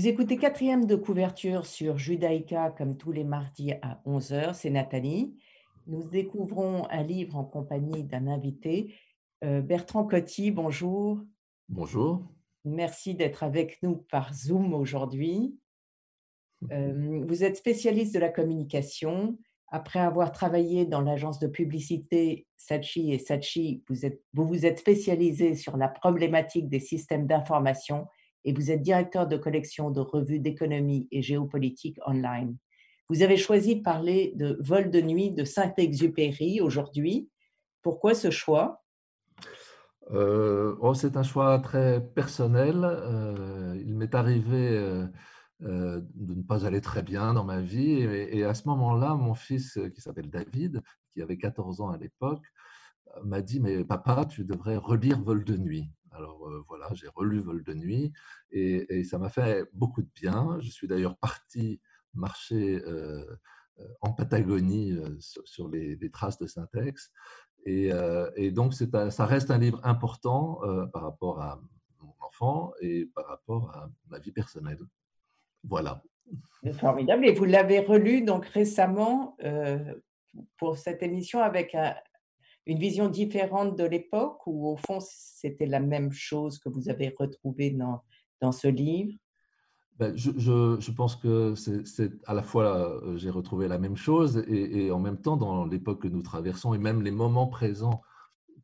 Vous écoutez quatrième de couverture sur Judaïka comme tous les mardis à 11h, c'est Nathalie. Nous découvrons un livre en compagnie d'un invité, euh, Bertrand Coty, bonjour. Bonjour. Merci d'être avec nous par Zoom aujourd'hui. Euh, vous êtes spécialiste de la communication. Après avoir travaillé dans l'agence de publicité Sachi et Sachi, vous, êtes, vous vous êtes spécialisé sur la problématique des systèmes d'information et vous êtes directeur de collection de revues d'économie et géopolitique online. Vous avez choisi de parler de Vol de nuit de Saint-Exupéry aujourd'hui. Pourquoi ce choix? Euh, oh, C'est un choix très personnel. Euh, il m'est arrivé euh, de ne pas aller très bien dans ma vie. Et, et à ce moment-là, mon fils, qui s'appelle David, qui avait 14 ans à l'époque, m'a dit, mais papa, tu devrais relire Vol de nuit. Alors voilà, j'ai relu Vol de nuit et, ça m'a fait beaucoup de bien. Je suis d'ailleurs parti marcher en Patagonie sur, les, traces de Syntex. Et, et donc ça reste un livre important par rapport à mon enfant et par rapport à ma vie personnelle. Voilà. Formidable. Et vous l'avez relu donc récemment pour cette émission avec un, une vision différente de l'époque ou au fond c'était la même chose que vous avez retrouvé dans, dans ce livre? Ben, je, je, pense que c'est à la fois, euh, j'ai retrouvé la même chose et, en même temps, dans l'époque que nous traversons et même les moments présents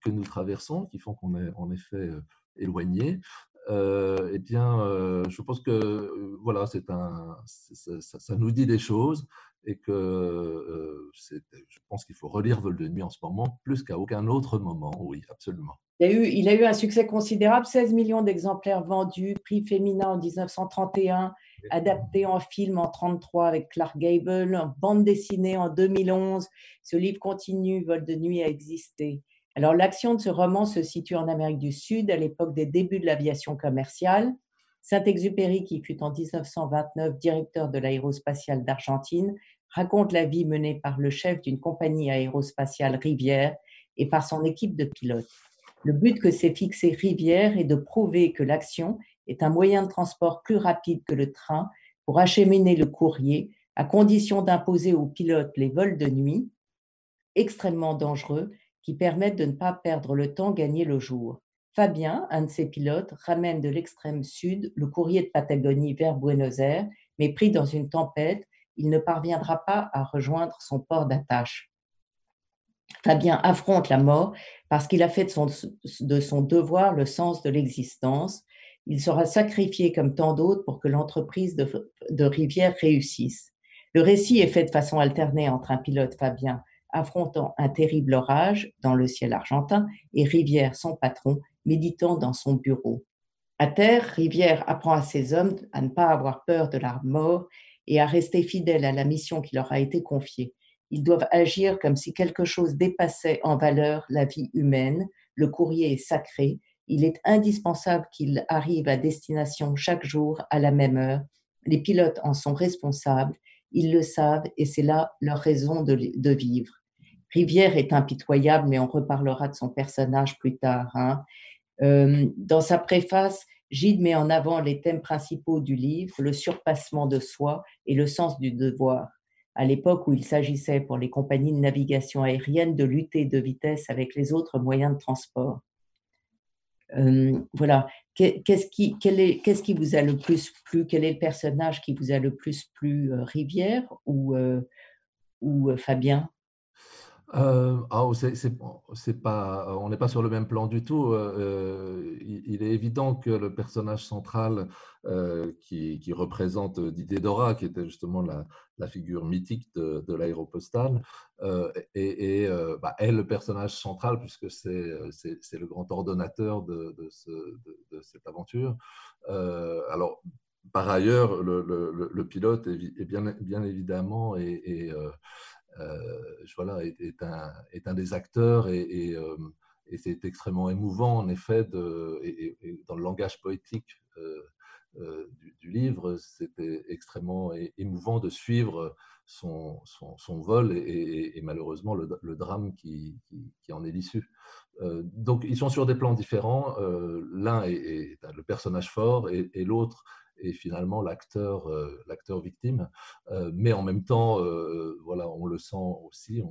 que nous traversons, qui font qu'on est en effet euh, éloigné, euh, eh bien, euh, je pense que voilà, c'est un, ça, nous dit des choses et que euh, je pense qu'il faut relire Vol de nuit en ce moment plus qu'à aucun autre moment. Oui, absolument. Il a, eu, il a eu un succès considérable, 16 millions d'exemplaires vendus, prix féminin en 1931, adapté en film en 33 avec Clark Gable, bande dessinée en 2011. Ce livre continue, Vol de nuit, à exister. Alors l'action de ce roman se situe en Amérique du Sud à l'époque des débuts de l'aviation commerciale. Saint-Exupéry, qui fut en 1929 directeur de l'aérospatiale d'Argentine, raconte la vie menée par le chef d'une compagnie aérospatiale Rivière et par son équipe de pilotes. Le but que s'est fixé Rivière est de prouver que l'action est un moyen de transport plus rapide que le train pour acheminer le courrier, à condition d'imposer aux pilotes les vols de nuit, extrêmement dangereux, qui permettent de ne pas perdre le temps gagné le jour. Fabien, un de ses pilotes, ramène de l'extrême sud le courrier de Patagonie vers Buenos Aires, mais pris dans une tempête, il ne parviendra pas à rejoindre son port d'attache. Fabien affronte la mort parce qu'il a fait de son, de son, devoir le sens de l'existence. Il sera sacrifié comme tant d'autres pour que l'entreprise de, de, Rivière réussisse. Le récit est fait de façon alternée entre un pilote Fabien affrontant un terrible orage dans le ciel argentin et Rivière, son patron, méditant dans son bureau. À terre, Rivière apprend à ses hommes à ne pas avoir peur de la mort et à rester fidèles à la mission qui leur a été confiée. Ils doivent agir comme si quelque chose dépassait en valeur la vie humaine. Le courrier est sacré. Il est indispensable qu'il arrive à destination chaque jour à la même heure. Les pilotes en sont responsables. Ils le savent et c'est là leur raison de, vivre. Rivière est impitoyable, mais on reparlera de son personnage plus tard. Hein. Euh, dans sa préface, Gide met en avant les thèmes principaux du livre, le surpassement de soi et le sens du devoir. À l'époque où il s'agissait pour les compagnies de navigation aérienne de lutter de vitesse avec les autres moyens de transport. Euh, voilà. Qu'est-ce qui, est, qu'est-ce qui vous a le plus plu? Quel est le personnage qui vous a le plus plu euh, Rivière ou, ou Fabien? Euh, ah, c'est pas, on n'est pas sur le même plan du tout. Euh, il, est évident que le personnage central euh, qui, représente Didier Dora, qui était justement la, figure mythique de, l'aéropostale, et, bah, est le personnage central puisque c'est le grand ordonnateur de, cette aventure. alors, par ailleurs, le, pilote est, bien, évidemment euh, est, un, des acteurs et, euh, et, c'est extrêmement émouvant en effet dans le langage poétique euh, du, livre, c'était extrêmement émouvant de suivre son, vol et, malheureusement le, drame qui, en est l'issue. donc ils sont sur des plans différents. L'un est, le personnage fort et, l'autre et finalement l'acteur l'acteur victime. mais en même temps, voilà, on le sent aussi.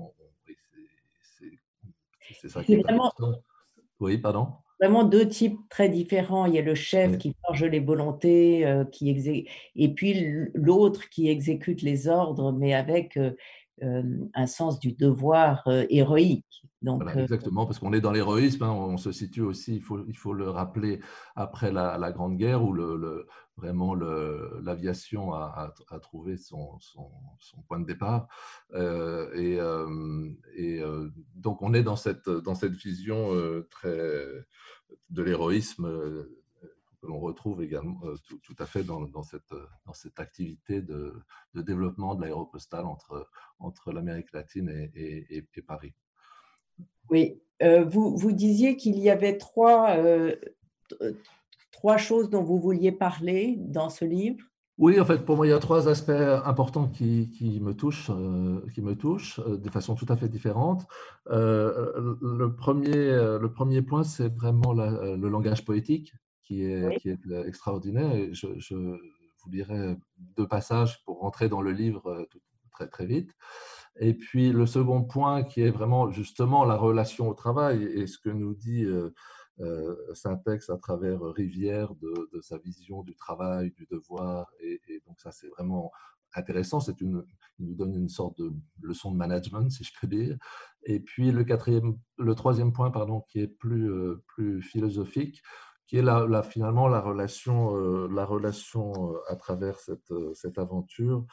C'est ça qui est, vraiment... Oui, pardon. vraiment deux types très différents. Il y a le chef qui forge les volontés, euh, qui exé... et puis l'autre qui exécute les ordres, mais avec euh, un sens du devoir héroïque. Donc, exactement, parce qu'on est dans l'héroïsme, hein, on se situe aussi, il faut, il faut le rappeler, après la, Grande Guerre, où le, vraiment l'aviation a, a, trouvé son, son, point de départ. et, et donc, on est dans cette, dans cette vision très de l'héroïsme euh, que l'on retrouve également euh, tout, à fait dans, cette, dans cette activité de, développement de l'aéropostale entre, entre l'Amérique latine et, Paris. Oui, euh, vous, vous disiez qu'il y avait trois, trois choses dont vous vouliez parler dans ce livre. Oui, en fait, pour moi, il y a trois aspects importants qui, qui me touchent, euh, qui me touchent euh, de façon tout à fait différente. Euh, le, premier, le premier point, c'est vraiment le langage poétique qui est, qui est extraordinaire. Et je, je, vous lirai deux passages pour rentrer dans le livre très, très vite. Et puis, le second point, qui est vraiment justement la relation au travail et ce que nous dit euh, Syntex à travers Rivière de, sa vision du travail, du devoir. Et, donc ça, c'est vraiment intéressant. C'est une, il nous donne une sorte de leçon de management, si je peux dire. Et puis le quatrième, le troisième point, pardon, qui est plus, euh, plus philosophique, qui est la, finalement la relation, euh, la relation euh, à travers cette, cette aventure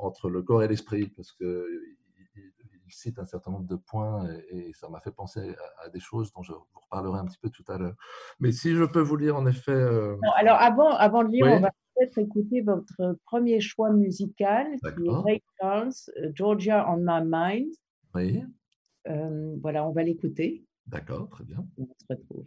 entre le corps et l'esprit, parce que cite un certain nombre de points et, ça m'a fait penser à, des choses dont je vous reparlerai un petit peu tout à l'heure. Mais si je peux vous lire en effet. Euh, alors avant, avant de lire, on va peut-être écouter votre premier choix musical, qui est Ray Charles, euh, Georgia on My Mind. Oui. Euh, voilà, on va l'écouter. D'accord, très bien. On se retrouve.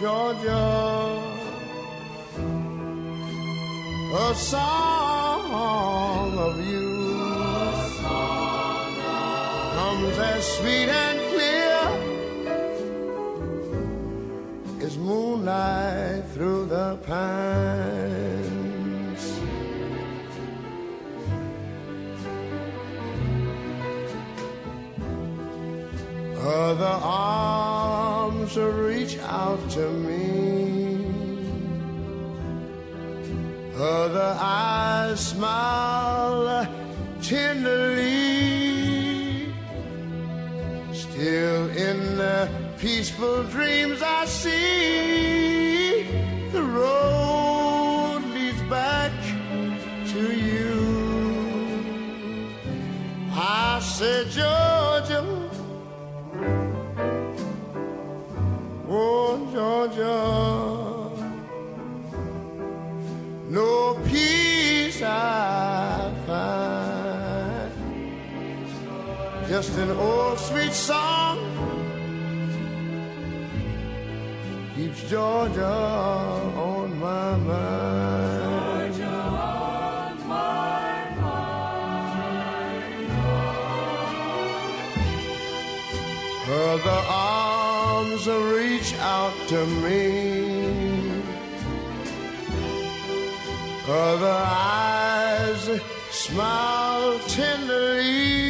Georgia, a song of you song of comes as sweet and clear as moonlight through the pines. Other reach out to me. Other eyes smile tenderly. Still in the peaceful dreams I see the road leads back to you. I said, Georgia. Just an old sweet song keeps Georgia on my mind. On my mind. Other arms reach out to me. Other eyes smile tenderly.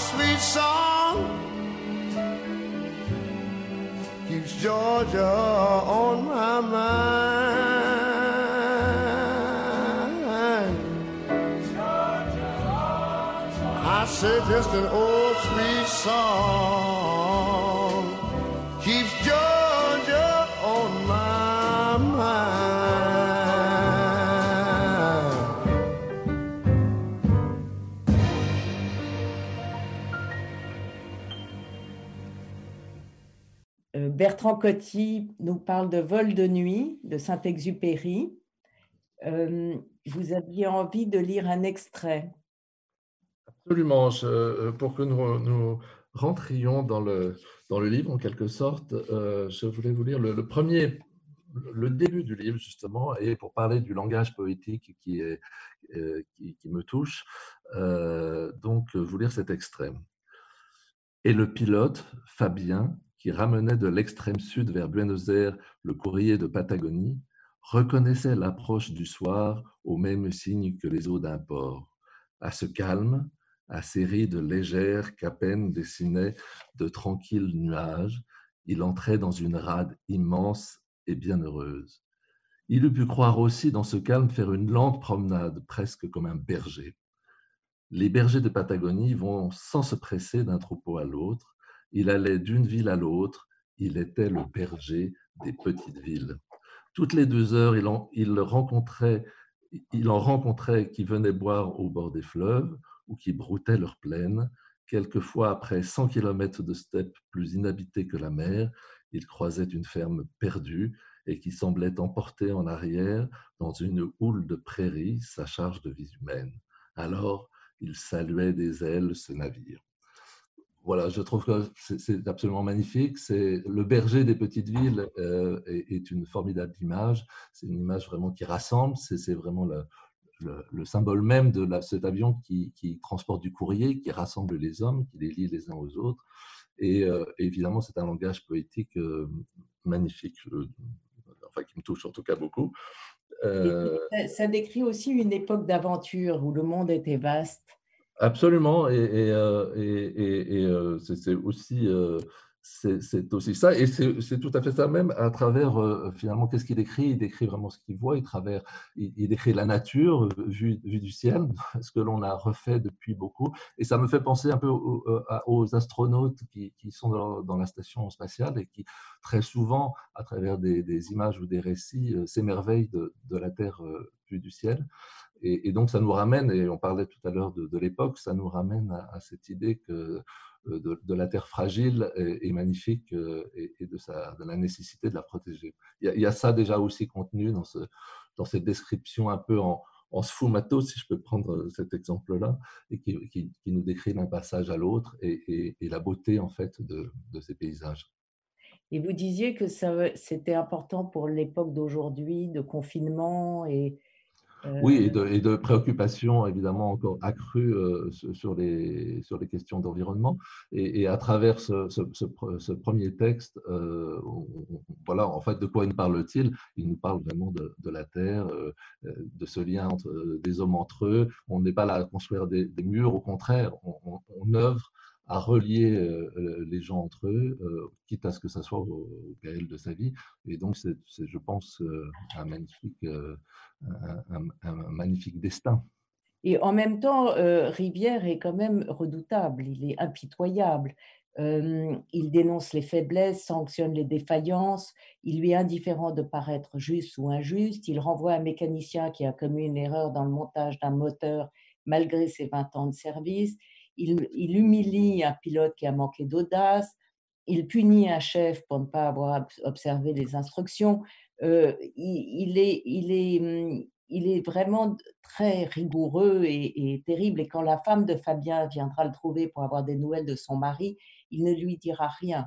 sweet song keeps Georgia on my mind. I say just an old sweet song Bertrand Coty nous parle de Vol de nuit de Saint-Exupéry. Euh, vous aviez envie de lire un extrait. Absolument. Euh, pour que nous, rentrions dans le, dans le livre, en quelque sorte, euh, je voulais vous lire le, premier, le début du livre, justement, et pour parler du langage poétique qui, qui, me touche, donc vous lire cet extrait. Et le pilote, Fabien, qui ramenait de l'extrême sud vers Buenos Aires le courrier de Patagonie, reconnaissait l'approche du soir au même signe que les eaux d'un port. À ce calme, à ces rides légères qu'à peine dessinaient de tranquilles nuages, il entrait dans une rade immense et bienheureuse. Il eût pu croire aussi dans ce calme faire une lente promenade, presque comme un berger. Les bergers de Patagonie vont sans se presser d'un troupeau à l'autre. Il allait d'une ville à l'autre. Il était le berger des petites villes. Toutes les deux heures, il en, il rencontrait, il en rencontrait qui venaient boire au bord des fleuves ou qui broutaient leurs plaines. Quelquefois, après 100 kilomètres de steppe plus inhabitée que la mer, il croisait une ferme perdue et qui semblait emporter en arrière dans une houle de prairies sa charge de vie humaine. Alors, il saluait des ailes ce navire. Voilà, je trouve que c'est- absolument magnifique. C'est le berger des petites villes euh, est, est une formidable image. C'est une image vraiment qui rassemble. C'est vraiment le, le- le symbole même de la- cet avion qui, qui transporte du courrier, qui rassemble les hommes, qui les lie les uns aux autres. Et euh, évidemment, c'est un langage poétique euh, magnifique, enfin qui me touche en tout cas beaucoup. Ça décrit aussi une époque d'aventure où le monde était vaste. Absolument, et, euh, euh, c'est aussi, euh, c'est aussi ça, et c'est tout à fait ça même à travers, finalement, qu'est-ce qu'il écrit? Il décrit vraiment ce qu'il voit, il, travers, il, décrit la nature vue, vue du ciel, ce que l'on a refait depuis beaucoup, et ça me fait penser un peu aux, astronautes qui, qui sont dans, la station spatiale et qui, très souvent, à travers des, images ou des récits, s'émerveillent de, la Terre vue du ciel. Et, donc, ça nous ramène, et on parlait tout à l'heure de, l'époque, ça nous ramène à, cette idée que euh, de, la Terre fragile et, et magnifique euh, et, de, la nécessité de la protéger. Il y a, ça déjà aussi contenu dans, ce, dans cette description un peu en, sfumato, si je peux prendre cet exemple-là, et qui, nous décrit d'un passage à l'autre et, la beauté en fait de, de ces paysages. Et vous disiez que c'était important pour l'époque d'aujourd'hui, de confinement et euh, Oui, et de, et de préoccupations évidemment encore accrues euh, sur les, sur les questions d'environnement. Et, et à travers ce, ce- ce pre- ce premier texte, euh, on- voilà, en fait, de quoi nous parle-t-il? Il nous parle vraiment de, de la Terre, euh, euh, de ce lien entre, euh, des hommes entre eux. On n'est pas là à construire des, des murs, au contraire, on, on, on œuvre à relier euh, les gens entre eux, euh, quitte à ce que ça soit au, au de sa vie. Et donc, c'est, je pense, euh, un magnifique... euh, un, magnifique destin. Et en même temps, euh, Rivière est quand même redoutable, il est impitoyable. Euh, il dénonce les faiblesses, sanctionne les défaillances, il lui est indifférent de paraître juste ou injuste, il renvoie un mécanicien qui a commis une erreur dans le montage d'un moteur malgré ses 20 ans de service, il, il humilie un pilote qui a manqué d'audace, il punit un chef pour ne pas avoir obs- observé les instructions. Euh, il, il est, vraiment très rigoureux et, terrible. Et quand la femme de Fabien viendra le trouver pour avoir des nouvelles de son mari, il ne lui dira rien.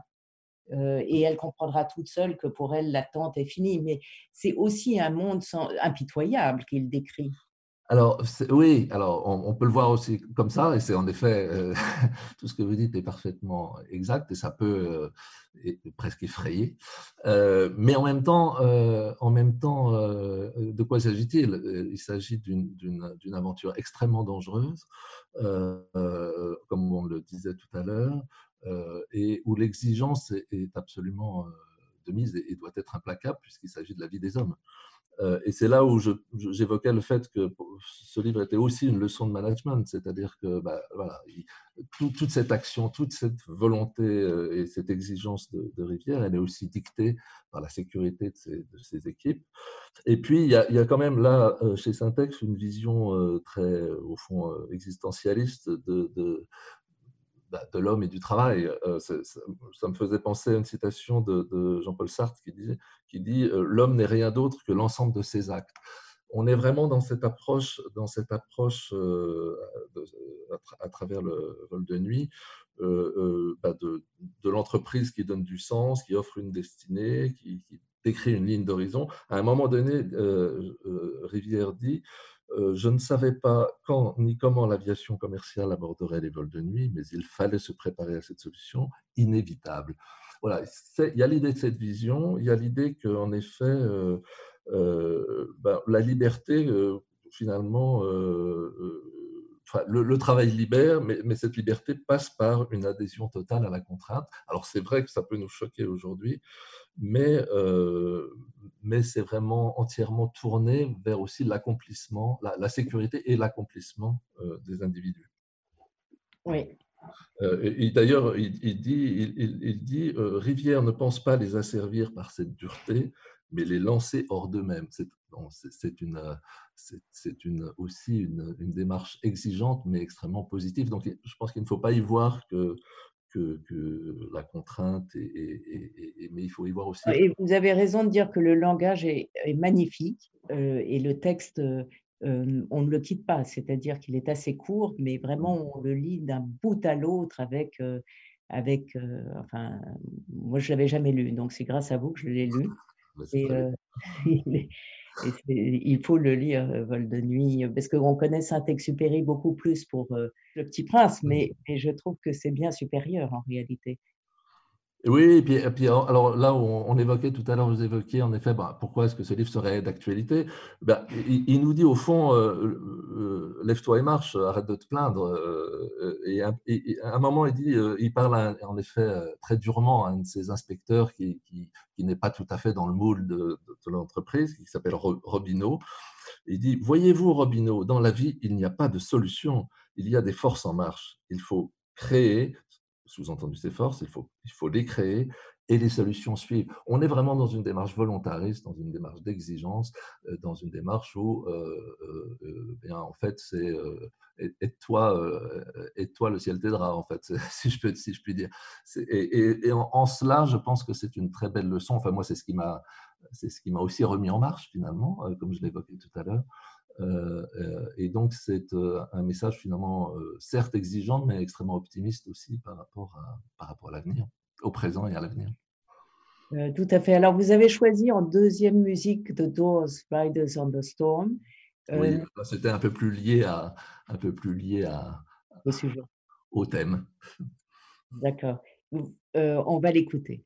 Euh, et elle comprendra toute seule que pour elle, l'attente est finie. Mais c'est aussi un monde impitoyable qu'il décrit. Alors, oui, alors on, peut le voir aussi comme ça, et c'est en effet, euh, tout ce que vous dites est parfaitement exact, et ça peut euh, presque effrayer. Euh, mais en même temps, en même temps de quoi s'agit-il? Il s'agit d'une- aventure extrêmement dangereuse, comme on le disait tout à l'heure, et où l'exigence est, absolument de mise et doit être implacable, puisqu'il s'agit de la vie des hommes. Euh, et c'est là où j'évoquais le fait que ce livre était aussi une leçon de management, c'est-à-dire que bah, toute cette action, toute cette volonté euh, et cette exigence de, Rivière, elle est aussi dictée par la sécurité de ses, de ses équipes. Et puis, il y, a, il y a quand même là, euh, chez Syntex, une vision très, au fond, existentialiste de, de, bah, de l'homme et du travail. Euh, ça, me faisait penser à une citation de, Jean-Paul Sartre qui, qui dit euh, L'homme n'est rien d'autre que l'ensemble de ses actes. On est vraiment dans cette approche, dans cette approche euh, à, tra- à travers le vol de nuit bah, de, l'entreprise qui donne du sens, qui offre une destinée, qui, décrit une ligne d'horizon. À un moment donné, Rivière dit euh, je ne savais pas quand ni comment l'aviation commerciale aborderait les vols de nuit, mais il fallait se préparer à cette solution inévitable. Voilà, il y a l'idée de cette vision, il y a l'idée qu'en effet, euh, euh, ben, la liberté, finalement, enfin, le, le travail libère, mais, mais cette liberté passe par une adhésion totale à la contrainte. Alors c'est vrai que ça peut nous choquer aujourd'hui, mais, euh, mais c'est vraiment entièrement tourné vers aussi l'accomplissement, la, la sécurité et l'accomplissement euh, des individus. Oui. Euh, et, et d'ailleurs, il, il dit, il, dit Rivière ne pense pas les asservir par cette dureté, mais les lancer hors d'eux-mêmes. C'est une, c'est- une, aussi une, une démarche exigeante, mais extrêmement positive. Donc, je pense qu'il ne faut pas y voir que, que, que la contrainte, mais il faut y voir aussi Et vous avez raison de dire que le langage est, magnifique euh, et le texte, euh, on ne le quitte pas, c'est-à-dire qu'il est assez court, mais vraiment on le lit d'un bout à l'autre avec, euh, avec enfin, moi je l'avais jamais lu, donc c'est grâce à vous que je l'ai lu. Et, euh, il, et faut le lire, euh, Vol de nuit, parce qu'on connaît Saint-Exupéry beaucoup plus pour euh, Le Petit Prince, mais, mais je trouve que c'est bien supérieur en réalité. Oui, et puis, alors là, on, on évoquait tout à l'heure, vous évoquiez en effet, bah, pourquoi est-ce que ce livre serait d'actualité? Ben, il, nous dit au fond, euh, euh, lève-toi et marche, arrête de te plaindre. euh, et, à- un moment, il dit, il parle en effet très durement à un de ses inspecteurs qui, n'est pas tout à fait dans le moule de, de- l'entreprise, qui s'appelle Ro- Robineau. Il dit, voyez-vous, Robineau, dans la vie, il n'y a pas de solution, il y a des forces en marche. Il faut créer, sous-entendu ces forces, il faut, les créer et les solutions suivent. On est vraiment dans une démarche volontariste, dans une démarche d'exigence, euh, dans une démarche où, euh, euh, bien, en fait, c'est euh, aide-toi, aide-toi, le ciel t'aidera, en fait, si je peux, si je puis dire. Et, en, en cela, je pense que c'est une très belle leçon. Enfin, moi, c'est ce qui m'a, c'est ce qui m'a aussi remis en marche finalement, comme je l'évoquais tout à l'heure. Euh, euh, et donc, c'est euh, un message finalement, certes exigeant, mais extrêmement optimiste aussi par rapport à, par rapport à l'avenir, au présent et à l'avenir. Euh, tout à fait. Alors, vous avez choisi en deuxième musique The Doors, Riders on the Storm. Euh, Oui, là, c'était un peu plus lié à, un peu plus lié à, au sujet. au thème. D'accord. Euh, on va l'écouter.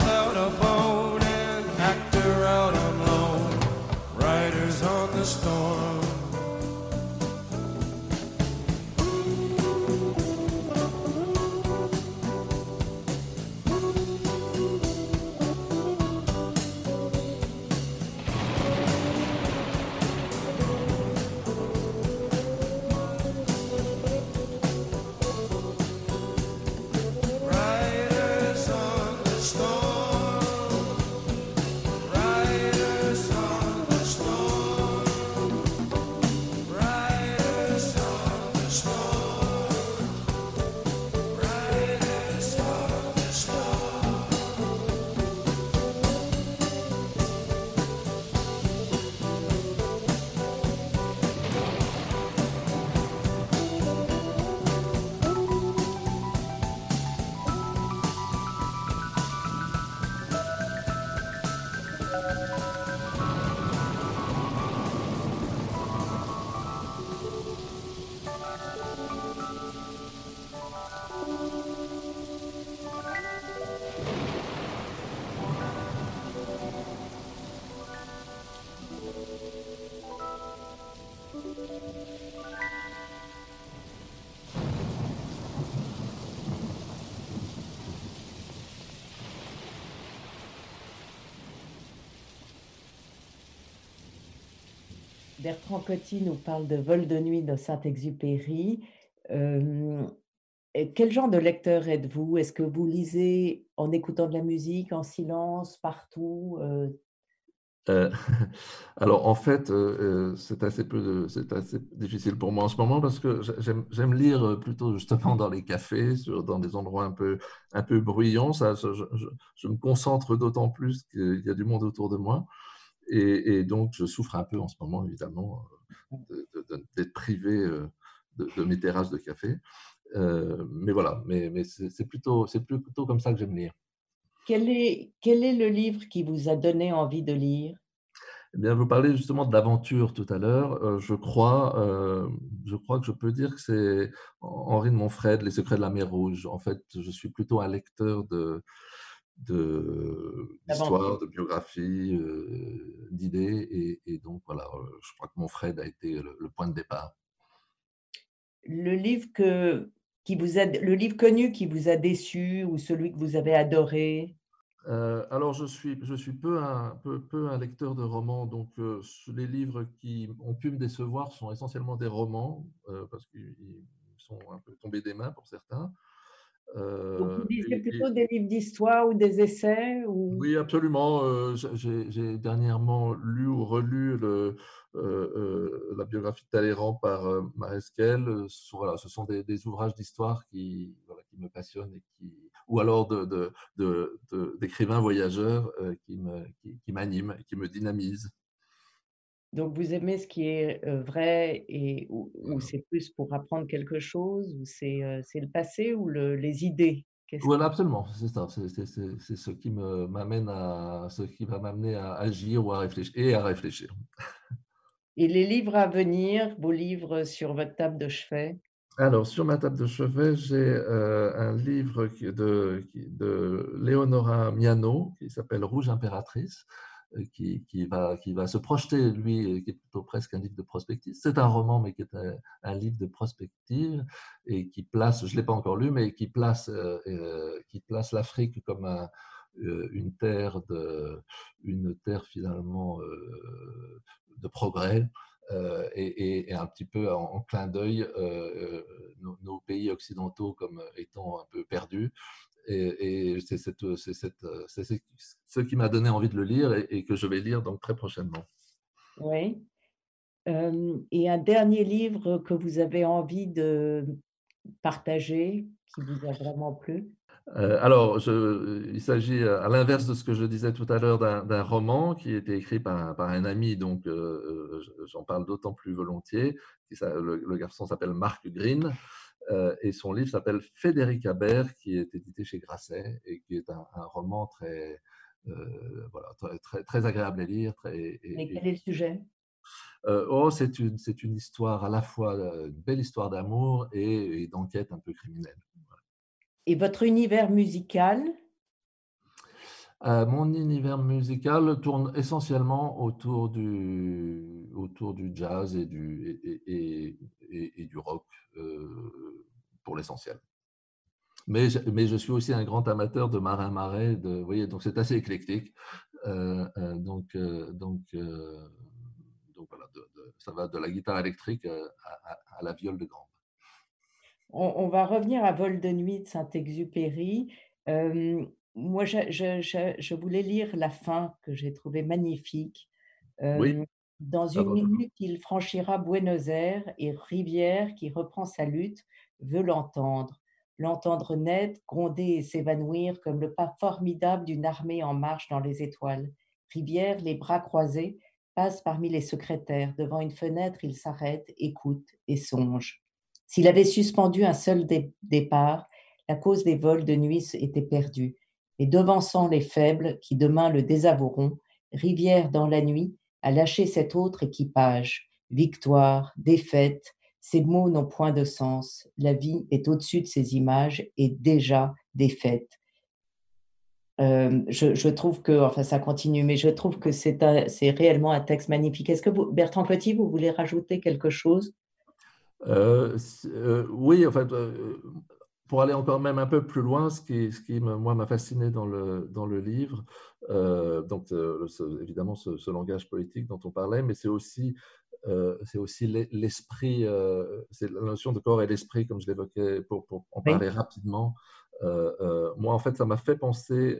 Bertrand Coty nous parle de Vol de nuit de Saint-Exupéry. Euh, quel genre de lecteur êtes-vous? Est-ce que vous lisez en écoutant de la musique, en silence, partout euh, Euh, alors, en fait, c'est assez, difficile pour moi en ce moment parce que j'ai- j'aime lire plutôt justement dans les cafés, dans des endroits un peu, un peu bruyants. Ça, je me concentre d'autant plus qu'il y a du monde autour de moi. Et, et donc, je souffre un peu en ce moment, évidemment, de- de- de- d'être privé euh, de, de mes terrasses de café. Euh, mais voilà, mais, mais c'est plutôt, c'est plutôt comme ça que j'aime lire. quel est, quel est le livre qui vous a donné envie de lire? Eh bien, vous parlez justement d'aventure tout à l'heure. Euh, je, crois, euh, je crois que je peux dire que c'est Henri de Montfred, Les secrets de la mer Rouge. En fait, je suis plutôt un lecteur de de- d'histoire, de biographie, euh, d'idées. Et, et donc, voilà, euh, je crois que Montfred a été le, le point de départ. Le livre, que, qui vous a, le livre connu qui vous a déçu ou celui que vous avez adoré? Euh, alors, je suis, je suis peu, un, peu, peu un lecteur de romans, donc euh, les livres qui ont pu me décevoir sont essentiellement des romans, euh, parce qu'ils ils sont un peu tombés des mains pour certains. Donc, Euh, vous lisez et- plutôt des livres d'histoire ou des essais ou... oui, absolument. euh, j'ai- dernièrement lu ou relu le, euh, la biographie de Talleyrand par Maresquel. Ce- Voilà, ce sont des, des ouvrages d'histoire qui, voilà, qui me passionnent et qui, ou alors de, de- de- de- d'écrivains voyageurs qui, me, qui, qui m'animent, qui me dynamisent. Donc, vous aimez ce qui est euh, vrai et ou, ou c'est plus pour apprendre quelque chose ou c'est euh, le passé ou le- les idées? Voilà, absolument, c'est ça. C'est ce qui m'amène à, ce qui va m'amener à agir ou à réfléchir et à réfléchir. Et les livres à venir, vos livres sur votre table de chevet? Alors, sur ma table de chevet, j'ai euh, un livre de, de Leonora Miano qui s'appelle Rouge impératrice, qui, qui va, qui va se projeter, lui, et qui est plutôt presque un livre de prospective. C'est un roman, mais qui est un, livre de prospective et qui place, je ne l'ai pas encore lu, mais qui place, euh, euh, qui place l'Afrique comme un- euh, une terre de, une terre finalement euh, de progrès euh, et, un petit peu en, clin d'œil euh, euh, nos pays occidentaux comme étant un peu perdus. Et, et c'est ce qui m'a donné envie de le lire et, et que je vais lire donc très prochainement. Oui. Euh, et un dernier livre que vous avez envie de partager, qui vous a vraiment plu? Euh, alors, je- il s'agit, euh, à l'inverse de ce que je disais tout à l'heure, d'un roman qui a été écrit par, un- par un ami, donc euh, j'en parle d'autant plus volontiers. Le, le garçon s'appelle Marc Green et son livre s'appelle Frédéric Habert, qui est édité chez Grasset et qui est un, un roman très, euh, voilà, très, très, très agréable à lire. Très, et- Mais quel est le sujet? Euh, oh, c'est une, c'est une histoire à la fois, euh, une belle histoire d'amour et, et d'enquête un peu criminelle. Et votre univers musical? Euh, mon univers musical tourne essentiellement autour du, autour du jazz et du, et, et- et- du rock euh, pour l'essentiel. Mais, mais je suis aussi un grand amateur de marin marais, vous voyez, donc c'est assez éclectique. Euh, donc, donc, donc voilà, ça va de la guitare électrique à, la viole de gambe. on, va revenir à Vol de nuit de Saint-Exupéry. Moi, je, je- je- je voulais lire la fin que j'ai trouvée magnifique. Oui. Dans Ah une bah, minute, il franchira Buenos Aires et Rivière, qui reprend sa lutte, veut l'entendre. L'entendre naître, gronder et s'évanouir comme le pas formidable d'une armée en marche dans les étoiles. Rivière, les bras croisés, passe parmi les secrétaires. Devant une fenêtre, il s'arrête, écoute et songe. S'il avait suspendu un seul dé- départ, la cause des vols de nuit était perdue. Et devançant les faibles qui demain le désavoueront, Rivière dans la nuit a lâché cet autre équipage. Victoire, défaite, ces mots n'ont point de sens. La vie est au-dessus de ces images et déjà défaite. Euh, je, trouve que, enfin ça continue, mais je trouve que c'est réellement un texte magnifique. Est-ce que vous, Bertrand Petit, vous voulez rajouter quelque chose? Euh, euh, oui, en fait, pour aller encore même un peu plus loin, ce qui, ce qui moi m'a fasciné dans le, dans le livre, euh, donc euh, ce- évidemment ce, ce langage politique dont on parlait, mais c'est aussi euh, c'est aussi l'e- l'esprit, euh, c'est la notion de corps et l'esprit, comme je l'évoquais, pour, pour en Oui. parler rapidement. Euh, moi, en fait, ça m'a fait penser,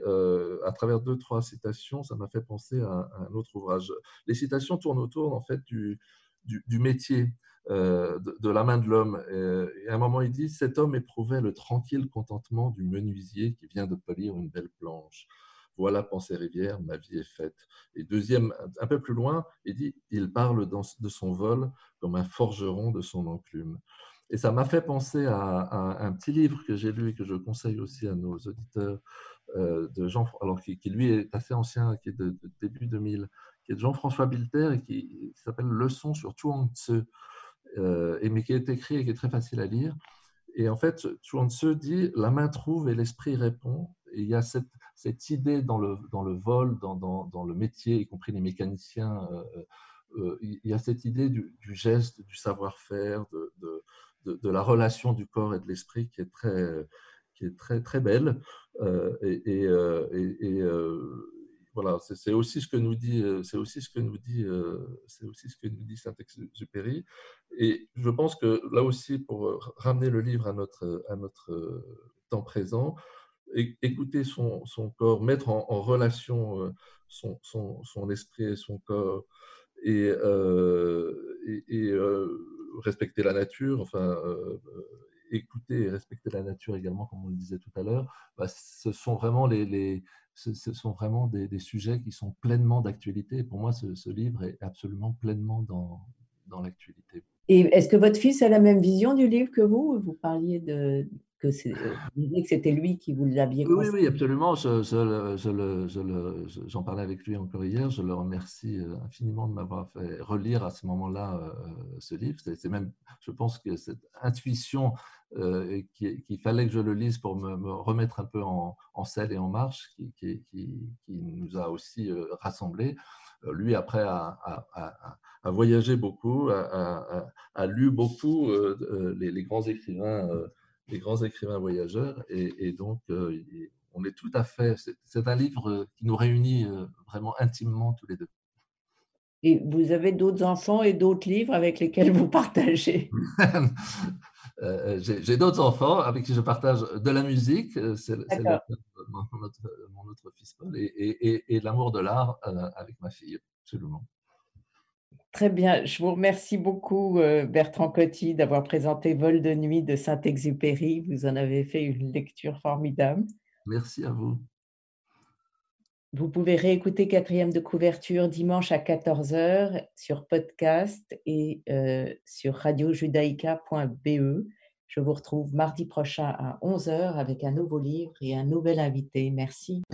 à travers deux, trois citations, ça m'a fait penser à, à un autre ouvrage. Les citations tournent autour, en fait, du, du, du métier, de, de la main de l'homme. Euh, Et à un moment, il dit Cet homme éprouvait le tranquille contentement du menuisier qui vient de polir une belle planche. Voilà, pensée Rivière, ma vie est faite. Et deuxième, un peu plus loin, il dit Il parle de son vol comme un forgeron de son enclume. Et ça m'a fait penser à, un petit livre que j'ai lu et que je conseille aussi à nos auditeurs, euh, de Jean, alors qui, lui est assez ancien, qui est de, début 2000, qui est de Jean-François Bilter et qui, s'appelle Leçon sur Chuang Tzu, euh, et, mais qui est écrit et qui est très facile à lire. Et en fait, Chuang Tzu dit La main trouve et l'esprit répond. Et il y a cette, cette idée dans le, dans le vol, dans, dans, le métier, y compris les mécaniciens. Euh, euh, il y a cette idée du, geste, du savoir-faire, de, de, la relation du corps et de l'esprit qui est très, qui est très, très belle. Euh, et voilà, c'est aussi ce que nous dit, c'est aussi ce que nous dit, c'est aussi ce que nous dit Saint-Exupéry. Et je pense que là aussi, pour ramener le livre à notre, à notre temps présent, écouter son, son corps, mettre en, relation son, son, esprit et son corps, et, euh, euh, respecter la nature, enfin, euh, écouter et respecter la nature également, comme on le disait tout à l'heure, bah, ce sont vraiment, les, les ce, ce sont vraiment des, des, sujets qui sont pleinement d'actualité. Pour moi, ce, ce, livre est absolument pleinement dans, dans l'actualité. Et est-ce que votre fils a la même vision du livre que vous? Vous parliez de, que c'était lui qui vous l'aviez oui, oui, absolument. J'en je, je, je, je, parlais avec lui encore hier. Je le remercie euh, infiniment de m'avoir fait relire à ce moment-là euh, ce livre. C'est même, je pense que cette intuition euh, qu'il qui fallait que je le lise pour me, me, remettre un peu en, en selle et en marche, qui, qui, qui, qui nous a aussi euh, rassemblés. Lui, après, a, a, a, a voyagé beaucoup, a, lu beaucoup euh, les, les, grands écrivains les grands écrivains voyageurs. Et, et donc, euh, on est tout à fait. C'est un livre qui nous réunit euh, vraiment intimement tous les deux. Et vous avez d'autres enfants et d'autres livres avec lesquels vous partagez? euh, J'ai d'autres enfants avec qui je partage de la musique, c'est mon, autre fils Paul, et, et, et l'amour de l'art avec ma fille, absolument. Très bien. Je vous remercie beaucoup, euh, Bertrand Coty, d'avoir présenté Vol de nuit de Saint-Exupéry. Vous en avez fait une lecture formidable. Merci à vous. Vous pouvez réécouter quatrième de couverture dimanche à 14h sur podcast et euh, sur radiojudaïca.be. Je vous retrouve mardi prochain à 11h avec un nouveau livre et un nouvel invité. Merci.